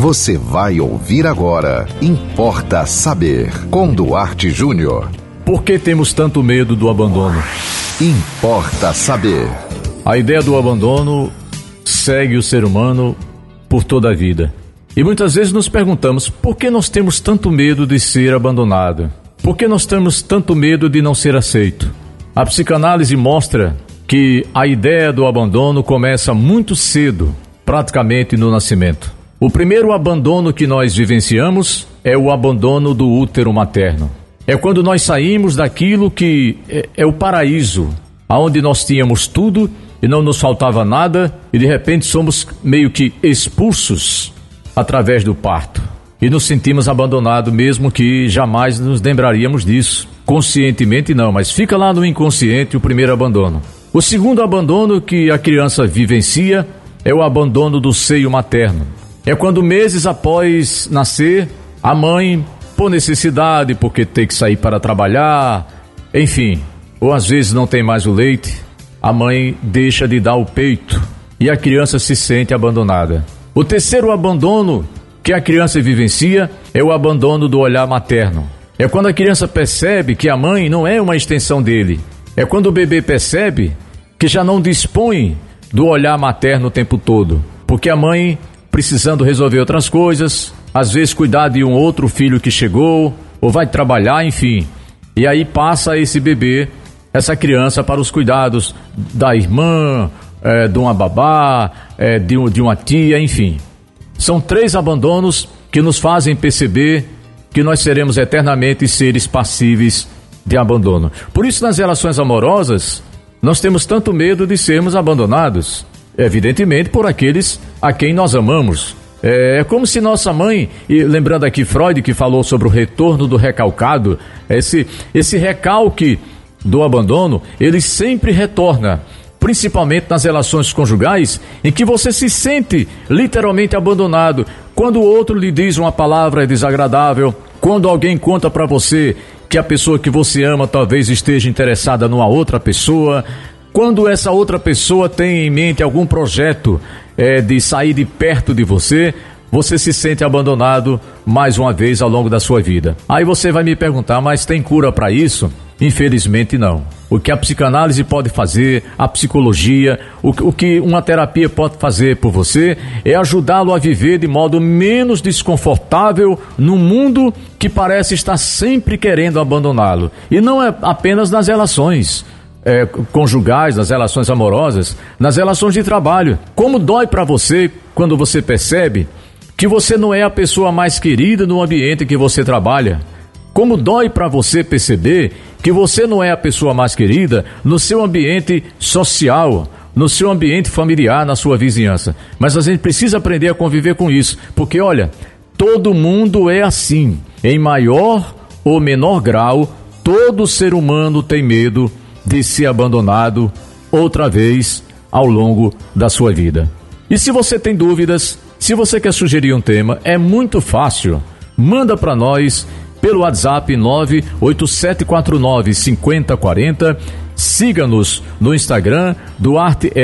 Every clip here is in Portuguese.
Você vai ouvir agora. Importa saber. Com Duarte Júnior. Por que temos tanto medo do abandono? Importa saber. A ideia do abandono segue o ser humano por toda a vida. E muitas vezes nos perguntamos por que nós temos tanto medo de ser abandonado? Por que nós temos tanto medo de não ser aceito? A psicanálise mostra que a ideia do abandono começa muito cedo, praticamente no nascimento. O primeiro abandono que nós vivenciamos é o abandono do útero materno. É quando nós saímos daquilo que é, é o paraíso, aonde nós tínhamos tudo e não nos faltava nada, e de repente somos meio que expulsos através do parto. E nos sentimos abandonados, mesmo que jamais nos lembraríamos disso. Conscientemente não, mas fica lá no inconsciente o primeiro abandono. O segundo abandono que a criança vivencia é o abandono do seio materno. É quando meses após nascer, a mãe, por necessidade, porque tem que sair para trabalhar, enfim, ou às vezes não tem mais o leite, a mãe deixa de dar o peito e a criança se sente abandonada. O terceiro abandono que a criança vivencia é o abandono do olhar materno. É quando a criança percebe que a mãe não é uma extensão dele. É quando o bebê percebe que já não dispõe do olhar materno o tempo todo. Porque a mãe, precisando resolver outras coisas, às vezes cuidar de um outro filho que chegou, ou vai trabalhar, enfim. E aí passa esse bebê, essa criança, para os cuidados da irmã, é, de uma babá, é, de, de uma tia, enfim. São três abandonos que nos fazem perceber que nós seremos eternamente seres passíveis de abandono. Por isso, nas relações amorosas, nós temos tanto medo de sermos abandonados, evidentemente por aqueles a quem nós amamos. É, é como se nossa mãe, e lembrando aqui Freud que falou sobre o retorno do recalcado, esse, esse recalque do abandono, ele sempre retorna principalmente nas relações conjugais, em que você se sente literalmente abandonado. Quando o outro lhe diz uma palavra desagradável, quando alguém conta para você que a pessoa que você ama talvez esteja interessada numa outra pessoa, quando essa outra pessoa tem em mente algum projeto é, de sair de perto de você, você se sente abandonado mais uma vez ao longo da sua vida. Aí você vai me perguntar, mas tem cura para isso? Infelizmente não. O que a psicanálise pode fazer, a psicologia, o, o que uma terapia pode fazer por você é ajudá-lo a viver de modo menos desconfortável num mundo que parece estar sempre querendo abandoná-lo. E não é apenas nas relações. É, conjugais, nas relações amorosas, nas relações de trabalho. Como dói para você quando você percebe que você não é a pessoa mais querida no ambiente que você trabalha. Como dói para você perceber que você não é a pessoa mais querida no seu ambiente social, no seu ambiente familiar, na sua vizinhança. Mas a gente precisa aprender a conviver com isso, porque olha, todo mundo é assim. Em maior ou menor grau, todo ser humano tem medo de ser abandonado outra vez ao longo da sua vida. E se você tem dúvidas, se você quer sugerir um tema, é muito fácil. Manda para nós pelo WhatsApp 98749 5040. Siga-nos no Instagram duarte.jr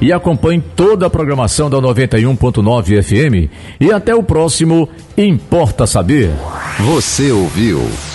e acompanhe toda a programação da 91.9 FM. E até o próximo Importa Saber. Você ouviu